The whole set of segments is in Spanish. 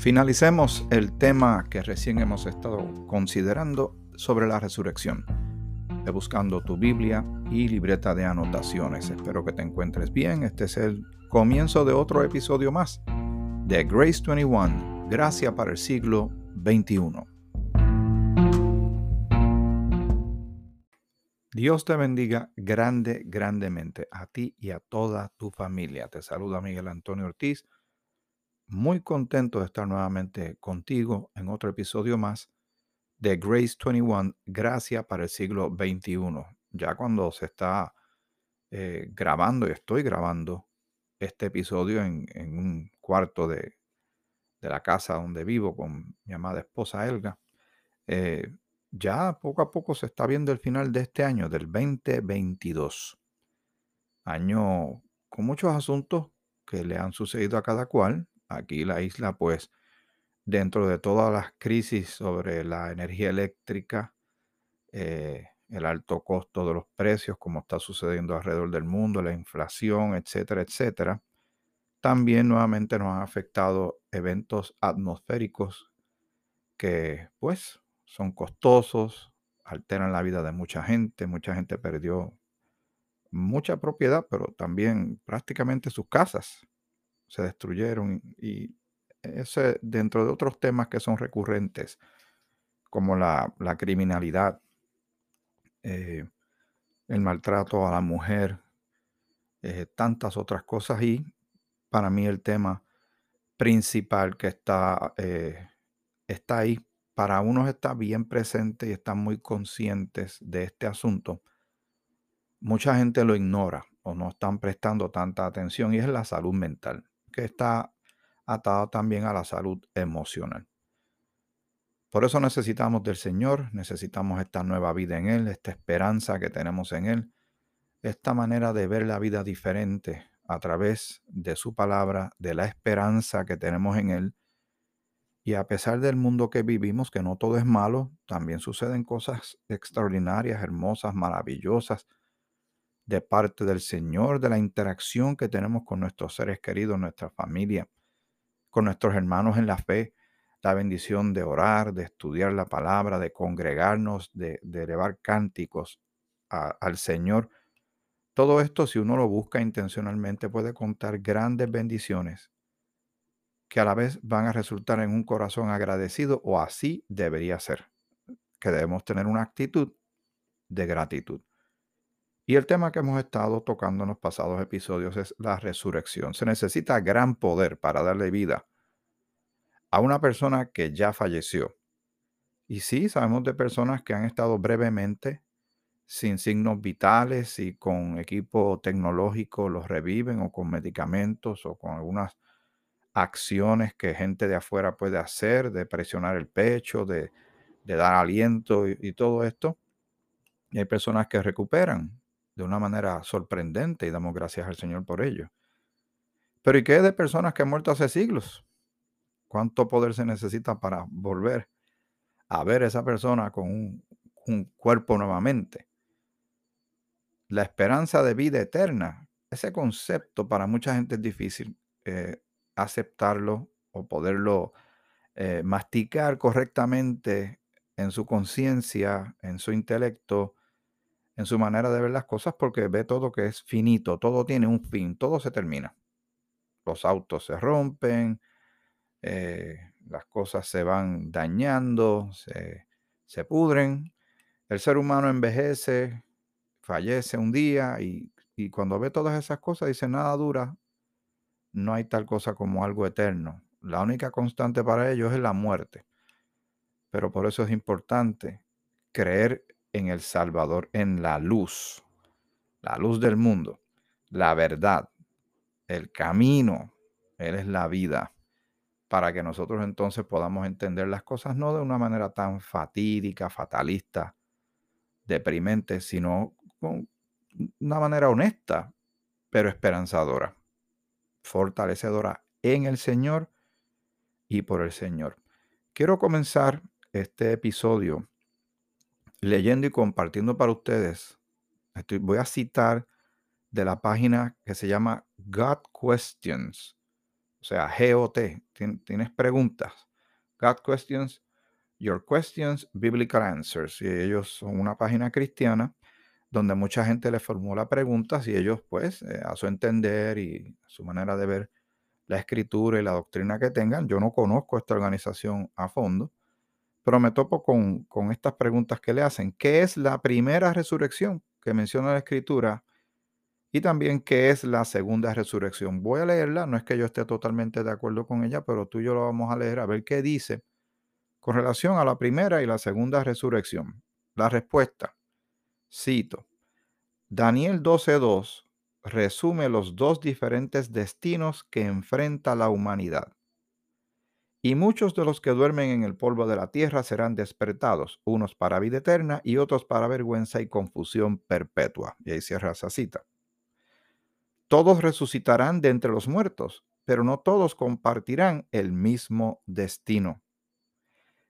Finalicemos el tema que recién hemos estado considerando sobre la resurrección. Buscando tu Biblia y libreta de anotaciones. Espero que te encuentres bien. Este es el comienzo de otro episodio más de Grace 21, Gracia para el siglo XXI. Dios te bendiga grande, grandemente a ti y a toda tu familia. Te saluda Miguel Antonio Ortiz muy contento de estar nuevamente contigo en otro episodio más de Grace 21, Gracia para el siglo XXI. Ya cuando se está eh, grabando y estoy grabando este episodio en, un cuarto de, la casa donde vivo con mi amada esposa Elga, eh, ya poco a poco se está viendo el final de este año, del 2022. Año con muchos asuntos que le han sucedido a cada cual, Aquí la isla, pues, dentro de todas las crisis sobre la energía eléctrica, eh, el alto costo de los precios, como está sucediendo alrededor del mundo, la inflación, etcétera, etcétera, también nuevamente nos han afectado eventos atmosféricos que, pues, son costosos, alteran la vida de mucha gente, mucha gente perdió mucha propiedad, pero también prácticamente sus casas se destruyeron y ese dentro de otros temas que son recurrentes, como la, criminalidad, eh, el maltrato a la mujer, eh, tantas otras cosas. Y para mí el tema principal que está, eh, está ahí, para unos está bien presente y están muy conscientes de este asunto, mucha gente lo ignora o no están prestando tanta atención y es la salud mental que está atado también a la salud emocional. Por eso necesitamos del Señor, necesitamos esta nueva vida en Él, esta esperanza que tenemos en Él, esta manera de ver la vida diferente a través de su palabra, de la esperanza que tenemos en Él. Y a pesar del mundo que vivimos, que no todo es malo, también suceden cosas extraordinarias, hermosas, maravillosas, de parte del Señor, de la interacción que tenemos con nuestros seres queridos, nuestra familia, con nuestros hermanos en la fe, la bendición de orar, de estudiar la palabra, de congregarnos, de, elevar cánticos al Señor. Todo esto, si uno lo busca intencionalmente, puede contar grandes bendiciones que a la vez van a resultar en un corazón agradecido o así debería ser, que debemos tener una actitud de gratitud. Y el tema que hemos estado tocando en los pasados episodios es la resurrección. Se necesita gran poder para darle vida a una persona que ya falleció. Y sí, sabemos de personas que han estado brevemente sin signos vitales y con equipo tecnológico los reviven o con medicamentos o con algunas acciones que gente de afuera puede hacer, de presionar el pecho, de, dar aliento y, y todo esto. Y hay personas que recuperan de una manera sorprendente y damos gracias al Señor por ello. Pero ¿y qué de personas que han muerto hace siglos? ¿Cuánto poder se necesita para volver a ver a esa persona con un, cuerpo nuevamente? La esperanza de vida eterna, ese concepto para mucha gente es difícil eh, aceptarlo o poderlo eh, masticar correctamente en su conciencia, en su intelecto, en su manera de ver las cosas porque ve todo que es finito, todo tiene un fin, todo se termina. Los autos se rompen, eh, las cosas se van dañando, se, se pudren, el ser humano envejece, fallece un día y, y cuando ve todas esas cosas dice nada dura, no hay tal cosa como algo eterno. La única constante para ellos es la muerte. Pero por eso es importante creer en el Salvador, en la luz, la luz del mundo, la verdad, el camino, Él es la vida, para que nosotros entonces podamos entender las cosas no de una manera tan fatídica, fatalista, deprimente, sino con una manera honesta, pero esperanzadora, fortalecedora en el Señor y por el Señor. Quiero comenzar este episodio leyendo y compartiendo para ustedes. voy a citar de la página que se llama God Questions o sea, GOT, tienes preguntas. God Questions, Your Questions, Biblical Answers. Y ellos son una página cristiana donde mucha gente le formula preguntas y ellos, pues, eh, a su entender y su manera de ver la escritura y la doctrina que tengan, yo no conozco esta organización a fondo, pero me topo con, con estas preguntas que le hacen. ¿Qué es la primera resurrección que menciona la escritura? Y también, ¿qué es la segunda resurrección? Voy a leerla, no es que yo esté totalmente de acuerdo con ella, pero tú y yo lo vamos a leer a ver qué dice con relación a la primera y la segunda resurrección. La respuesta, cito, Daniel 12.2 resume los dos diferentes destinos que enfrenta la humanidad. Y muchos de los que duermen en el polvo de la tierra serán despertados, unos para vida eterna y otros para vergüenza y confusión perpetua. Y ahí cierra esa cita. Todos resucitarán de entre los muertos, pero no todos compartirán el mismo destino.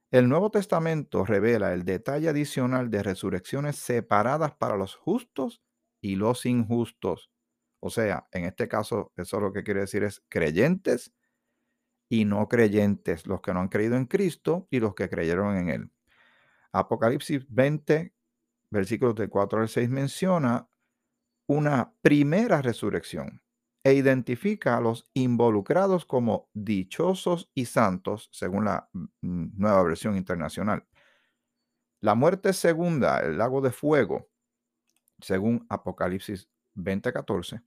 El Nuevo Testamento revela el detalle adicional de resurrecciones separadas para los justos y los injustos. O sea, en este caso, eso lo que quiere decir es creyentes y no creyentes, los que no han creído en Cristo y los que creyeron en Él. Apocalipsis 20, versículos del 4 al 6 menciona una primera resurrección e identifica a los involucrados como dichosos y santos, según la nueva versión internacional. La muerte segunda, el lago de fuego, según Apocalipsis 20:14,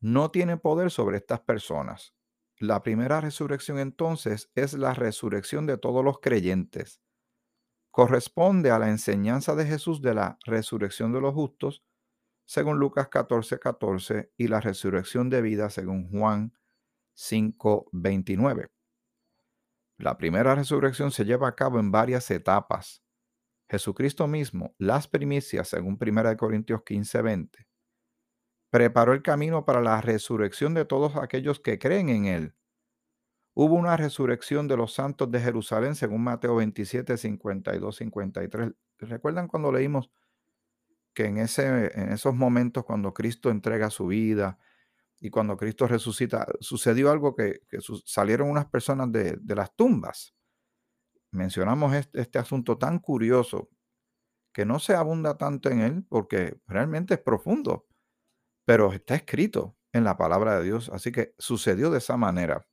no tiene poder sobre estas personas. La primera resurrección entonces es la resurrección de todos los creyentes. Corresponde a la enseñanza de Jesús de la resurrección de los justos según Lucas 14, 14, y la resurrección de vida, según Juan 5, 29. La primera resurrección se lleva a cabo en varias etapas. Jesucristo mismo, las primicias, según 1 Corintios 15, 20, preparó el camino para la resurrección de todos aquellos que creen en Él. Hubo una resurrección de los santos de Jerusalén, según Mateo 27, 52, 53. ¿Recuerdan cuando leímos que en, ese, en esos momentos cuando Cristo entrega su vida y cuando Cristo resucita, sucedió algo que, salieron unas personas de, las tumbas. Mencionamos este, este asunto tan curioso que no se abunda tanto en él porque realmente es profundo, pero está escrito en la palabra de Dios. Así que sucedió de esa manera.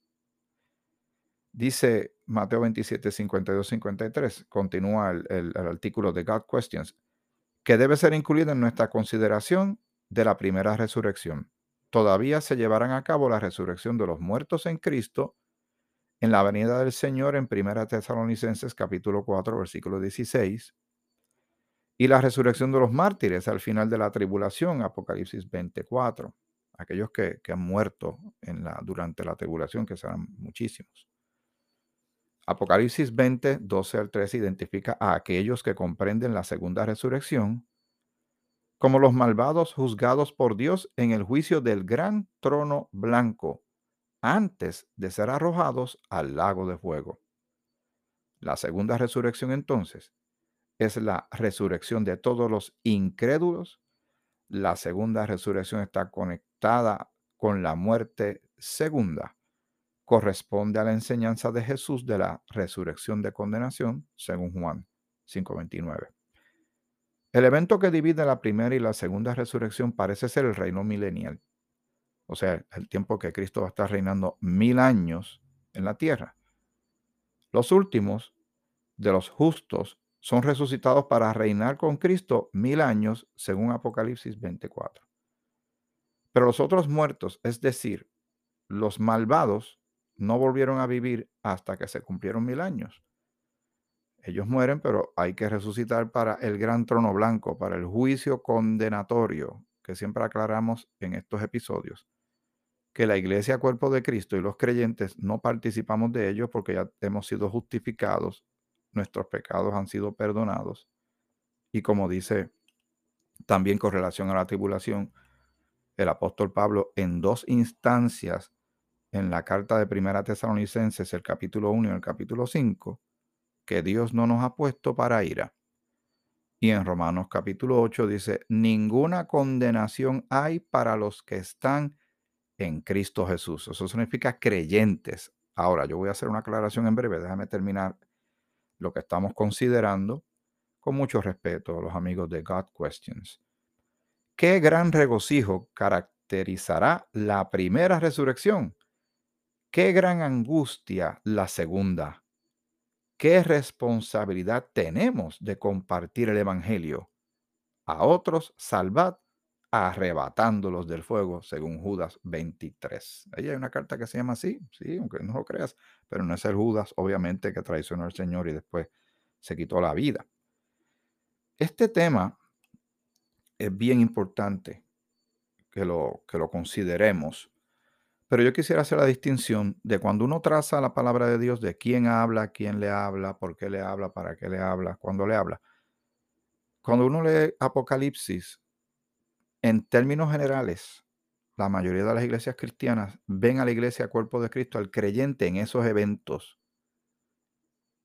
Dice Mateo 27, 52, 53, continúa el, el artículo de God Questions que debe ser incluida en nuestra consideración de la primera resurrección. Todavía se llevarán a cabo la resurrección de los muertos en Cristo en la venida del Señor en 1 Tesalonicenses capítulo 4 versículo 16 y la resurrección de los mártires al final de la tribulación, Apocalipsis 24, aquellos que, han muerto en la, durante la tribulación, que serán muchísimos. Apocalipsis 20, 12 al 13 identifica a aquellos que comprenden la segunda resurrección como los malvados juzgados por Dios en el juicio del gran trono blanco antes de ser arrojados al lago de fuego. La segunda resurrección entonces es la resurrección de todos los incrédulos. La segunda resurrección está conectada con la muerte segunda corresponde a la enseñanza de Jesús de la resurrección de condenación, según Juan 5.29. El evento que divide la primera y la segunda resurrección parece ser el reino milenial, o sea, el tiempo que Cristo va a estar reinando mil años en la tierra. Los últimos de los justos son resucitados para reinar con Cristo mil años, según Apocalipsis 24. Pero los otros muertos, es decir, los malvados, no volvieron a vivir hasta que se cumplieron mil años. Ellos mueren, pero hay que resucitar para el gran trono blanco, para el juicio condenatorio, que siempre aclaramos en estos episodios, que la iglesia cuerpo de Cristo y los creyentes no participamos de ellos porque ya hemos sido justificados, nuestros pecados han sido perdonados. Y como dice también con relación a la tribulación, el apóstol Pablo en dos instancias en la carta de Primera Tesalonicenses, el capítulo 1 y el capítulo 5, que Dios no nos ha puesto para ira. Y en Romanos capítulo 8 dice, ninguna condenación hay para los que están en Cristo Jesús. Eso significa creyentes. Ahora, yo voy a hacer una aclaración en breve. Déjame terminar lo que estamos considerando con mucho respeto a los amigos de God Questions. ¿Qué gran regocijo caracterizará la primera resurrección? ¿Qué gran angustia la segunda? ¿Qué responsabilidad tenemos de compartir el Evangelio? A otros salvad arrebatándolos del fuego, según Judas 23. Ahí hay una carta que se llama así, sí, aunque no lo creas, pero no es el Judas, obviamente, que traicionó al Señor y después se quitó la vida. Este tema es bien importante que lo, que lo consideremos, pero yo quisiera hacer la distinción de cuando uno traza la palabra de Dios, de quién habla, quién le habla, por qué le habla, para qué le habla, cuándo le habla. Cuando uno lee Apocalipsis, en términos generales, la mayoría de las iglesias cristianas ven a la iglesia cuerpo de Cristo, al creyente en esos eventos.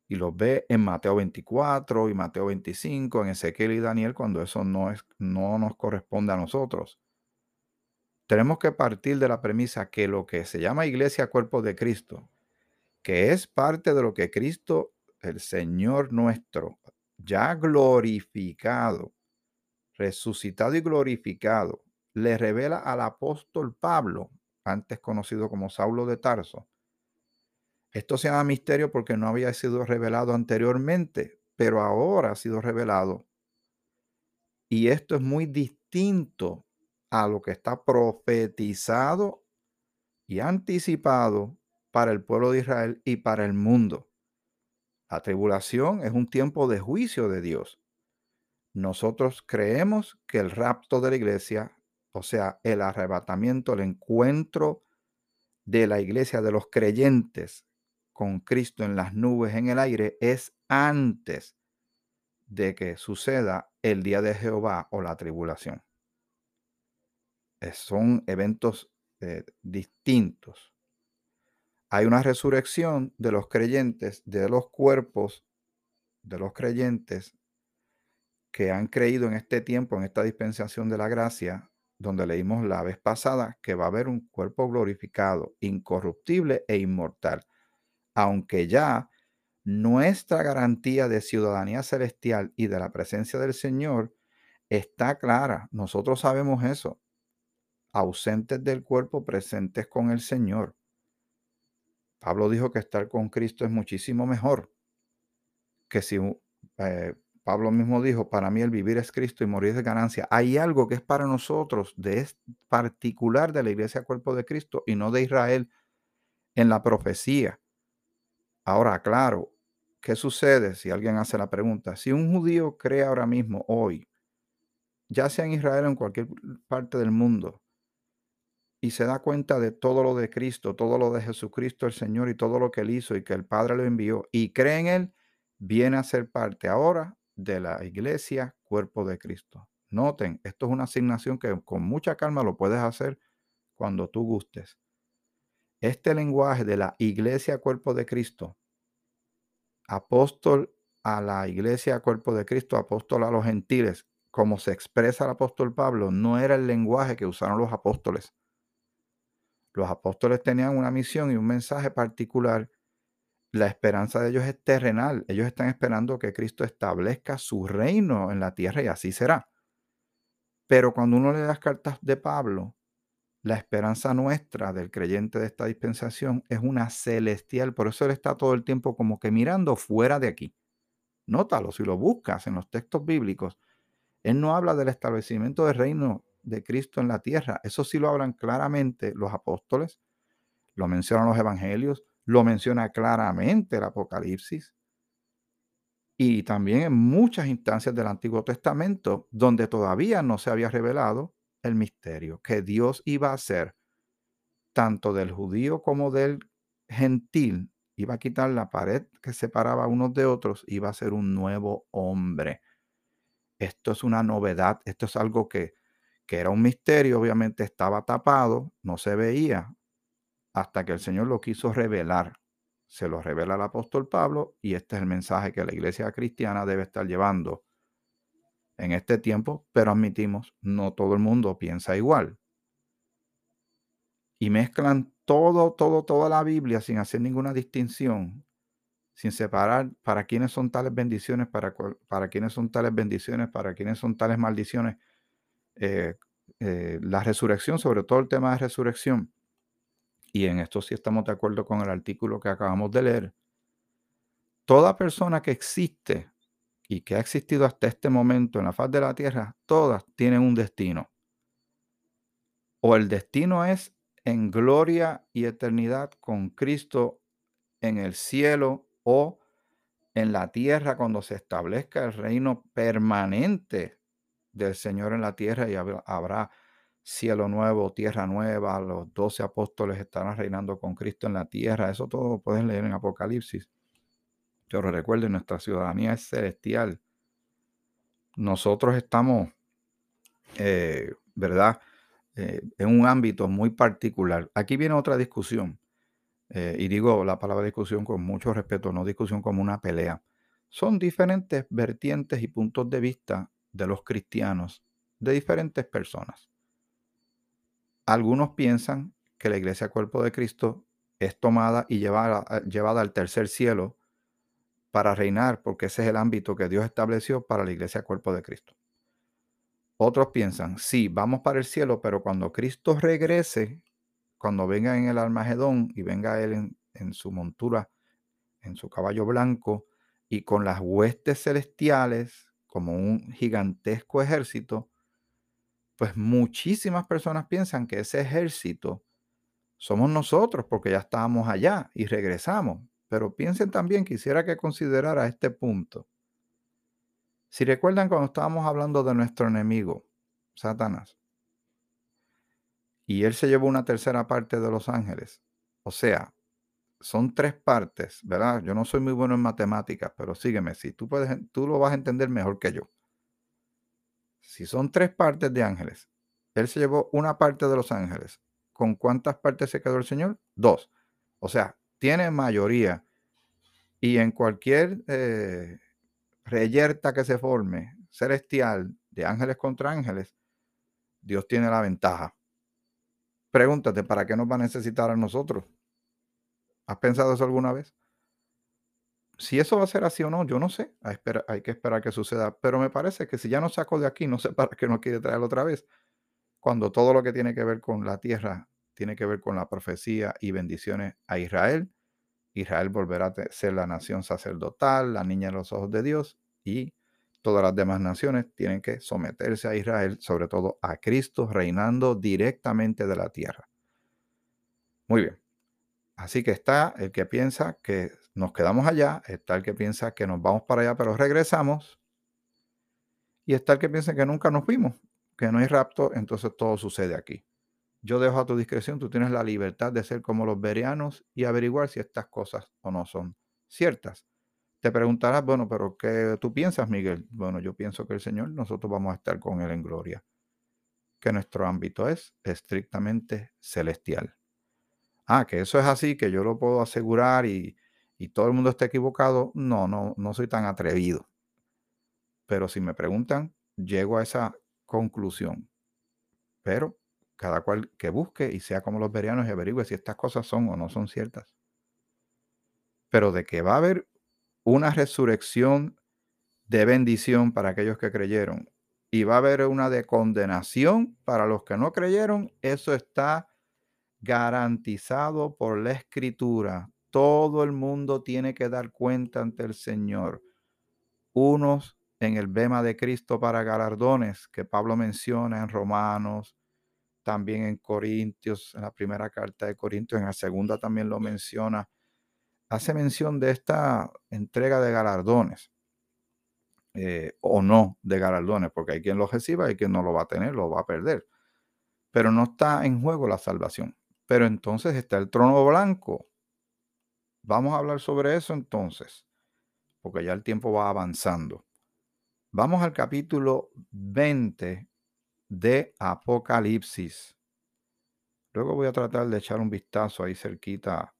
Y los ve en Mateo 24 y Mateo 25, en Ezequiel y Daniel, cuando eso no, es, no nos corresponde a nosotros. Tenemos que partir de la premisa que lo que se llama iglesia cuerpo de Cristo, que es parte de lo que Cristo, el Señor nuestro, ya glorificado, resucitado y glorificado, le revela al apóstol Pablo, antes conocido como Saulo de Tarso. Esto se llama misterio porque no había sido revelado anteriormente, pero ahora ha sido revelado. Y esto es muy distinto a lo que está profetizado y anticipado para el pueblo de Israel y para el mundo. La tribulación es un tiempo de juicio de Dios. Nosotros creemos que el rapto de la iglesia, o sea, el arrebatamiento, el encuentro de la iglesia de los creyentes con Cristo en las nubes, en el aire, es antes de que suceda el día de Jehová o la tribulación. Son eventos eh, distintos. Hay una resurrección de los creyentes, de los cuerpos de los creyentes que han creído en este tiempo, en esta dispensación de la gracia, donde leímos la vez pasada que va a haber un cuerpo glorificado, incorruptible e inmortal. Aunque ya nuestra garantía de ciudadanía celestial y de la presencia del Señor está clara. Nosotros sabemos eso. Ausentes del cuerpo, presentes con el Señor. Pablo dijo que estar con Cristo es muchísimo mejor que si eh, Pablo mismo dijo, para mí el vivir es Cristo y morir es ganancia. Hay algo que es para nosotros de es particular de la iglesia cuerpo de Cristo y no de Israel en la profecía. Ahora, claro, ¿qué sucede si alguien hace la pregunta? Si un judío cree ahora mismo, hoy, ya sea en Israel o en cualquier parte del mundo, y se da cuenta de todo lo de Cristo, todo lo de Jesucristo el Señor y todo lo que él hizo y que el Padre lo envió, y cree en él, viene a ser parte ahora de la iglesia, cuerpo de Cristo. Noten, esto es una asignación que con mucha calma lo puedes hacer cuando tú gustes. Este lenguaje de la iglesia, cuerpo de Cristo, apóstol a la iglesia, cuerpo de Cristo, apóstol a los gentiles, como se expresa el apóstol Pablo, no era el lenguaje que usaron los apóstoles. Los apóstoles tenían una misión y un mensaje particular la esperanza de ellos es terrenal. Ellos están esperando que Cristo establezca su reino en la tierra y así será. Pero cuando uno lee las cartas de Pablo, la esperanza nuestra del creyente de esta dispensación es una celestial. Por eso él está todo el tiempo como que mirando fuera de aquí. Nótalo, si lo buscas en los textos bíblicos, él no habla del establecimiento del reino de Cristo en la tierra. Eso sí lo hablan claramente los apóstoles, lo mencionan los evangelios, lo menciona claramente el Apocalipsis. Y también en muchas instancias del Antiguo Testamento donde todavía no se había revelado el misterio que Dios iba a hacer tanto del judío como del gentil. Iba a quitar la pared que separaba unos de otros, iba a ser un nuevo hombre. Esto es una novedad, esto es algo que, que era un misterio, obviamente estaba tapado, no se veía, hasta que el Señor lo quiso revelar. Se lo revela el apóstol Pablo y este es el mensaje que la iglesia cristiana debe estar llevando en este tiempo, pero admitimos, no todo el mundo piensa igual. y mezclan todo, todo, toda la Biblia sin hacer ninguna distinción, sin separar para quiénes son tales bendiciones, para, para quiénes son tales bendiciones, para quiénes son tales maldiciones. Eh, eh, la resurrección, sobre todo el tema de resurrección, y en esto sí estamos de acuerdo con el artículo que acabamos de leer, toda persona que existe y que ha existido hasta este momento en la faz de la tierra, todas tienen un destino. O el destino es en gloria y eternidad con Cristo en el cielo o en la tierra cuando se establezca el reino permanente del Señor en la tierra y habrá cielo nuevo, tierra nueva, los doce apóstoles estarán reinando con Cristo en la tierra. Eso todo lo pueden leer en Apocalipsis. Pero recuerden, nuestra ciudadanía es celestial. Nosotros estamos, eh, ¿verdad? Eh, en un ámbito muy particular. Aquí viene otra discusión. Eh, y digo la palabra discusión con mucho respeto, no discusión como una pelea. Son diferentes vertientes y puntos de vista de los cristianos, de diferentes personas. Algunos piensan que la iglesia cuerpo de Cristo es tomada y llevada, llevada al tercer cielo para reinar, porque ese es el ámbito que Dios estableció para la iglesia cuerpo de Cristo. Otros piensan, sí, vamos para el cielo, pero cuando Cristo regrese, cuando venga en el Armagedón y venga Él en, en su montura, en su caballo blanco, y con las huestes celestiales, como un gigantesco ejército, pues muchísimas personas piensan que ese ejército somos nosotros porque ya estábamos allá y regresamos. Pero piensen también, quisiera que considerara este punto. Si recuerdan cuando estábamos hablando de nuestro enemigo, Satanás, y él se llevó una tercera parte de los ángeles, o sea, son tres partes, ¿verdad? Yo no soy muy bueno en matemáticas, pero sígueme, si tú puedes, tú lo vas a entender mejor que yo. Si son tres partes de ángeles, él se llevó una parte de los ángeles. ¿Con cuántas partes se quedó el Señor? Dos. O sea, tiene mayoría. Y en cualquier eh, reyerta que se forme celestial de ángeles contra ángeles, Dios tiene la ventaja. Pregúntate, ¿para qué nos va a necesitar a nosotros? ¿Has pensado eso alguna vez? Si eso va a ser así o no, yo no sé. Hay, hay que esperar que suceda. Pero me parece que si ya nos sacó de aquí, no sé para qué nos quiere traer otra vez. Cuando todo lo que tiene que ver con la tierra tiene que ver con la profecía y bendiciones a Israel Israel volverá a ser la nación sacerdotal, la niña de los ojos de Dios, y todas las demás naciones tienen que someterse a Israel, sobre todo a Cristo, reinando directamente de la tierra. Muy bien. Así que está el que piensa que nos quedamos allá, está el que piensa que nos vamos para allá, pero regresamos, y está el que piensa que nunca nos fuimos, que no hay rapto, entonces todo sucede aquí. Yo dejo a tu discreción, tú tienes la libertad de ser como los berianos y averiguar si estas cosas o no son ciertas. Te preguntarás, bueno, pero ¿qué tú piensas, Miguel? Bueno, yo pienso que el Señor, nosotros vamos a estar con Él en gloria, que nuestro ámbito es estrictamente celestial. Ah, que eso es así, que yo lo puedo asegurar y, y todo el mundo está equivocado. No, no, no soy tan atrevido. Pero si me preguntan, llego a esa conclusión. Pero cada cual que busque y sea como los verianos y averigüe si estas cosas son o no son ciertas. Pero de que va a haber una resurrección de bendición para aquellos que creyeron y va a haber una de condenación para los que no creyeron, eso está garantizado por la escritura. Todo el mundo tiene que dar cuenta ante el Señor. Unos en el bema de Cristo para galardones que Pablo menciona en Romanos, también en Corintios, en la primera carta de Corintios, en la segunda también lo menciona. Hace mención de esta entrega de galardones, eh, o no de galardones, porque hay quien lo reciba y quien no lo va a tener, lo va a perder. Pero no está en juego la salvación. Pero entonces está el trono blanco. Vamos a hablar sobre eso entonces, porque ya el tiempo va avanzando. Vamos al capítulo 20 de Apocalipsis. Luego voy a tratar de echar un vistazo ahí cerquita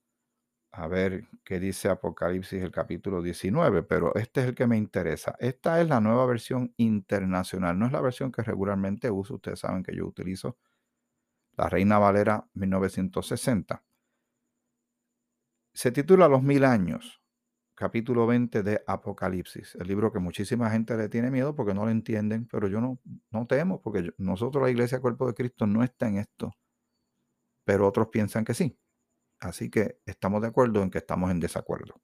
a ver qué dice Apocalipsis el capítulo 19, pero este es el que me interesa. Esta es la nueva versión internacional, no es la versión que regularmente uso, ustedes saben que yo utilizo la Reina Valera 1960. Se titula Los Mil Años, capítulo 20 de Apocalipsis, el libro que muchísima gente le tiene miedo porque no lo entienden, pero yo no, no temo porque nosotros la Iglesia Cuerpo de Cristo no está en esto, pero otros piensan que sí. Así que estamos de acuerdo en que estamos en desacuerdo.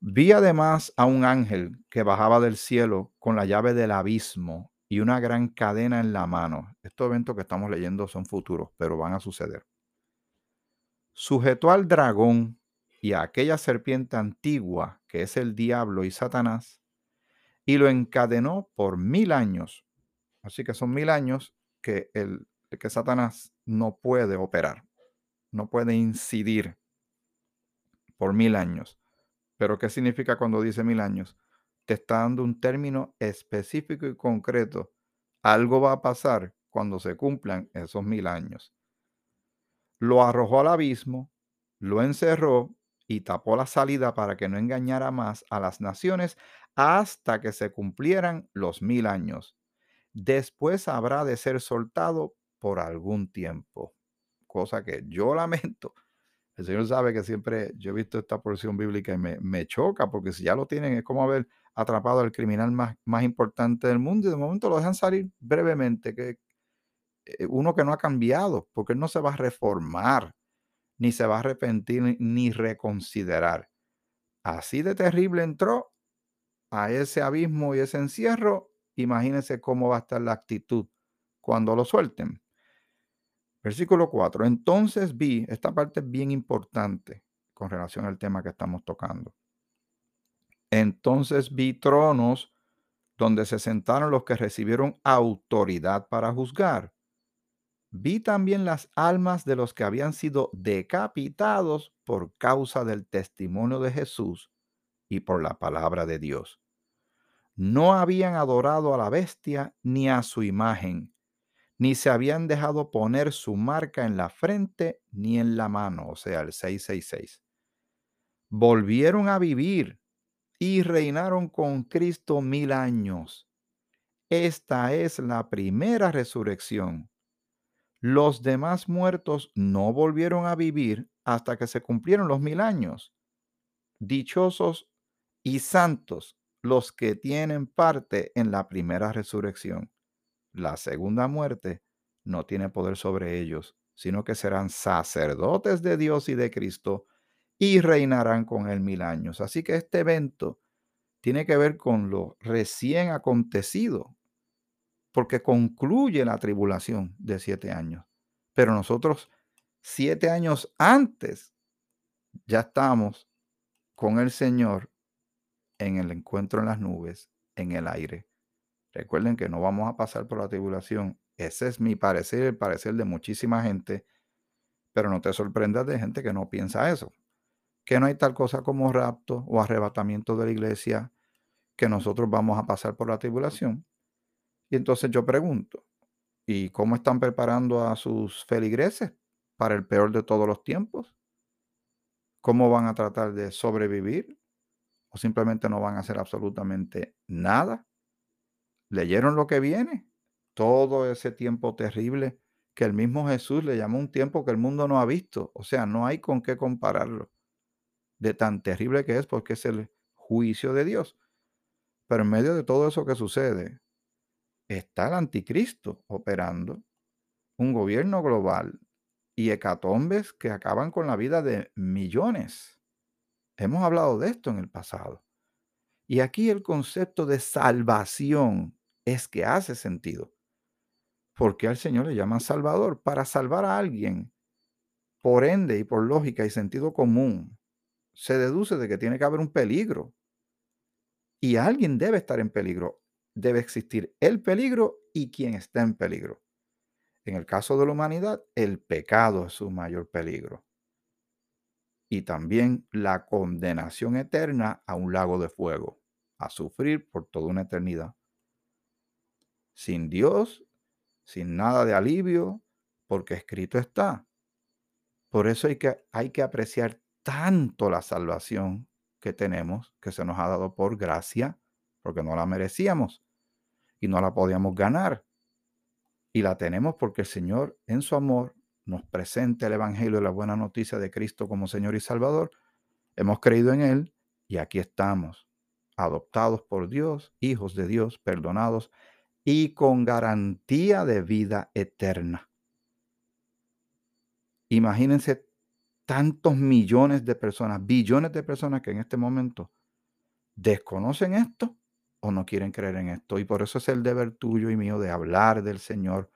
Vi además a un ángel que bajaba del cielo con la llave del abismo y una gran cadena en la mano. Estos eventos que estamos leyendo son futuros, pero van a suceder. Sujetó al dragón y a aquella serpiente antigua que es el diablo y Satanás, y lo encadenó por mil años. Así que son mil años que, el, que Satanás no puede operar, no puede incidir por mil años. Pero ¿qué significa cuando dice mil años? Te está dando un término específico y concreto. Algo va a pasar cuando se cumplan esos mil años. Lo arrojó al abismo, lo encerró y tapó la salida para que no engañara más a las naciones hasta que se cumplieran los mil años. Después habrá de ser soltado por algún tiempo, cosa que yo lamento el Señor sabe que siempre yo he visto esta porción bíblica y me, choca, porque si ya lo tienen, es como haber atrapado al criminal más, más importante del mundo y de momento lo dejan salir brevemente, eh, uno que no ha cambiado, porque él no se va a reformar, ni se va a arrepentir, ni reconsiderar. Así de terrible entró a ese abismo y ese encierro, imagínense cómo va a estar la actitud cuando lo suelten. Versículo 4. Entonces vi, esta parte es bien importante con relación al tema que estamos tocando. Entonces vi tronos donde se sentaron los que recibieron autoridad para juzgar. Vi también las almas de los que habían sido decapitados por causa del testimonio de Jesús y por la palabra de Dios. No habían adorado a la bestia ni a su imagen ni se habían dejado poner su marca en la frente ni en la mano, o sea, el 666. Volvieron a vivir y reinaron con Cristo mil años. Esta es la primera resurrección. Los demás muertos no volvieron a vivir hasta que se cumplieron los mil años. Dichosos y santos los que tienen parte en la primera resurrección la segunda muerte no tiene poder sobre ellos, sino que serán sacerdotes de Dios y de Cristo y reinarán con él mil años. Así que este evento tiene que ver con lo recién acontecido, porque concluye la tribulación de siete años. Pero nosotros, siete años antes, ya estamos con el Señor en el encuentro en las nubes, en el aire. Recuerden que no vamos a pasar por la tribulación. Ese es mi parecer, el parecer de muchísima gente, pero no te sorprendas de gente que no piensa eso. Que no hay tal cosa como rapto o arrebatamiento de la iglesia, que nosotros vamos a pasar por la tribulación. Y entonces yo pregunto, ¿y cómo están preparando a sus feligreses para el peor de todos los tiempos? ¿Cómo van a tratar de sobrevivir? ¿O simplemente no van a hacer absolutamente nada? ¿Leyeron lo que viene? Todo ese tiempo terrible que el mismo Jesús le llamó un tiempo que el mundo no ha visto. O sea, no hay con qué compararlo. De tan terrible que es porque es el juicio de Dios. Pero en medio de todo eso que sucede, está el anticristo operando, un gobierno global y hecatombes que acaban con la vida de millones. Hemos hablado de esto en el pasado. Y aquí el concepto de salvación es que hace sentido. Porque al Señor le llaman Salvador? Para salvar a alguien, por ende y por lógica y sentido común, se deduce de que tiene que haber un peligro. Y alguien debe estar en peligro. Debe existir el peligro y quien está en peligro. En el caso de la humanidad, el pecado es su mayor peligro. Y también la condenación eterna a un lago de fuego, a sufrir por toda una eternidad sin Dios, sin nada de alivio, porque escrito está. Por eso hay que, hay que apreciar tanto la salvación que tenemos, que se nos ha dado por gracia, porque no la merecíamos y no la podíamos ganar. Y la tenemos porque el Señor, en su amor, nos presenta el Evangelio de la buena noticia de Cristo como Señor y Salvador. Hemos creído en Él y aquí estamos, adoptados por Dios, hijos de Dios, perdonados y con garantía de vida eterna. Imagínense tantos millones de personas, billones de personas que en este momento desconocen esto o no quieren creer en esto. Y por eso es el deber tuyo y mío de hablar del Señor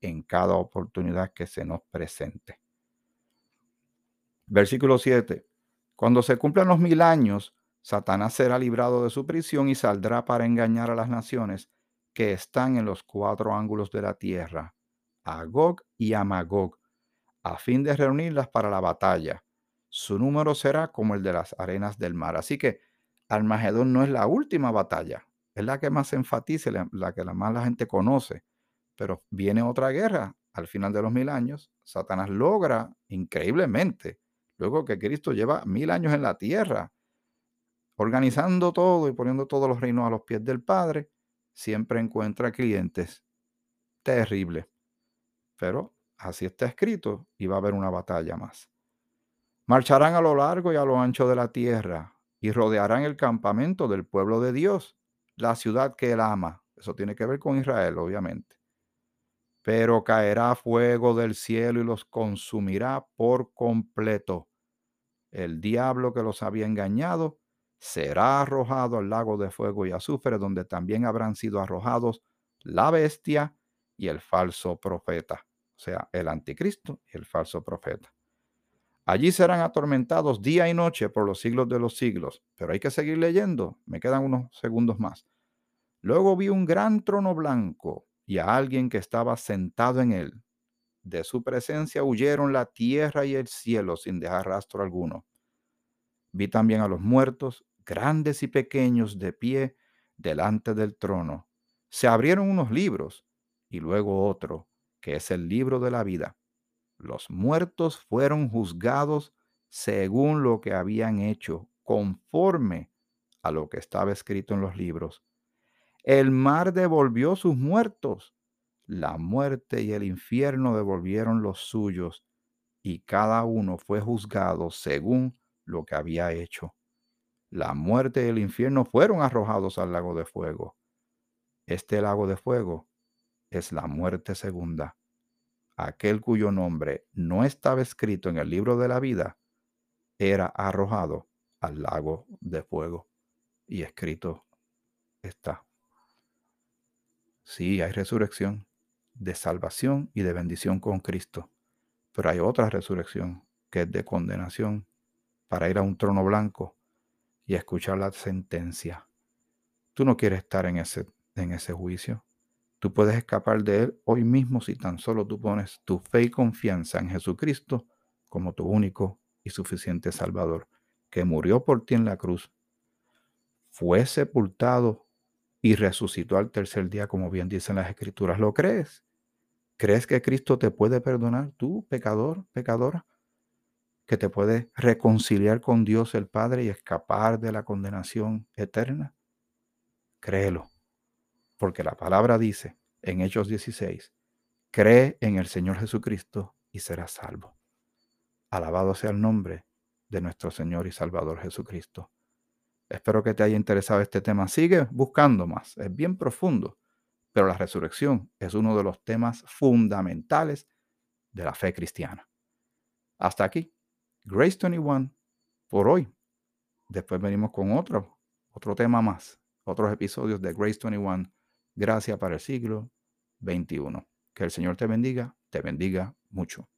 en cada oportunidad que se nos presente. Versículo 7. Cuando se cumplan los mil años, Satanás será librado de su prisión y saldrá para engañar a las naciones que están en los cuatro ángulos de la tierra, a Gog y a Magog, a fin de reunirlas para la batalla. Su número será como el de las arenas del mar. Así que Armagedón no es la última batalla, es la que más se enfatiza, la, que la más la gente conoce. Pero viene otra guerra al final de los mil años. Satanás logra increíblemente, luego que Cristo lleva mil años en la tierra, organizando todo y poniendo todos los reinos a los pies del Padre, siempre encuentra clientes. Terrible. Pero así está escrito y va a haber una batalla más. Marcharán a lo largo y a lo ancho de la tierra y rodearán el campamento del pueblo de Dios, la ciudad que él ama. Eso tiene que ver con Israel, obviamente. Pero caerá fuego del cielo y los consumirá por completo. El diablo que los había engañado será arrojado al lago de fuego y azufre, donde también habrán sido arrojados la bestia y el falso profeta, o sea, el anticristo y el falso profeta. Allí serán atormentados día y noche por los siglos de los siglos, pero hay que seguir leyendo, me quedan unos segundos más. Luego vi un gran trono blanco y a alguien que estaba sentado en él. De su presencia huyeron la tierra y el cielo sin dejar rastro alguno. Vi también a los muertos grandes y pequeños, de pie delante del trono. Se abrieron unos libros y luego otro, que es el libro de la vida. Los muertos fueron juzgados según lo que habían hecho, conforme a lo que estaba escrito en los libros. El mar devolvió sus muertos, la muerte y el infierno devolvieron los suyos, y cada uno fue juzgado según lo que había hecho la muerte y el infierno fueron arrojados al lago de fuego. Este lago de fuego es la muerte segunda. Aquel cuyo nombre no estaba escrito en el libro de la vida era arrojado al lago de fuego. Y escrito está. Sí, hay resurrección de salvación y de bendición con Cristo. Pero hay otra resurrección que es de condenación para ir a un trono blanco y escuchar la sentencia. Tú no quieres estar en ese, en ese juicio. Tú puedes escapar de él hoy mismo si tan solo tú pones tu fe y confianza en Jesucristo como tu único y suficiente Salvador, que murió por ti en la cruz, fue sepultado y resucitó al tercer día, como bien dicen las Escrituras. ¿Lo crees? ¿Crees que Cristo te puede perdonar, tú, pecador, pecadora? que te puede reconciliar con Dios el Padre y escapar de la condenación eterna? Créelo, porque la palabra dice en Hechos 16, cree en el Señor Jesucristo y serás salvo. Alabado sea el nombre de nuestro Señor y Salvador Jesucristo. Espero que te haya interesado este tema. Sigue buscando más. Es bien profundo, pero la resurrección es uno de los temas fundamentales de la fe cristiana. Hasta aquí Grace 21 por hoy. Después venimos con otro, otro tema más, otros episodios de Grace 21. Gracias para el siglo 21. Que el Señor te bendiga, te bendiga mucho.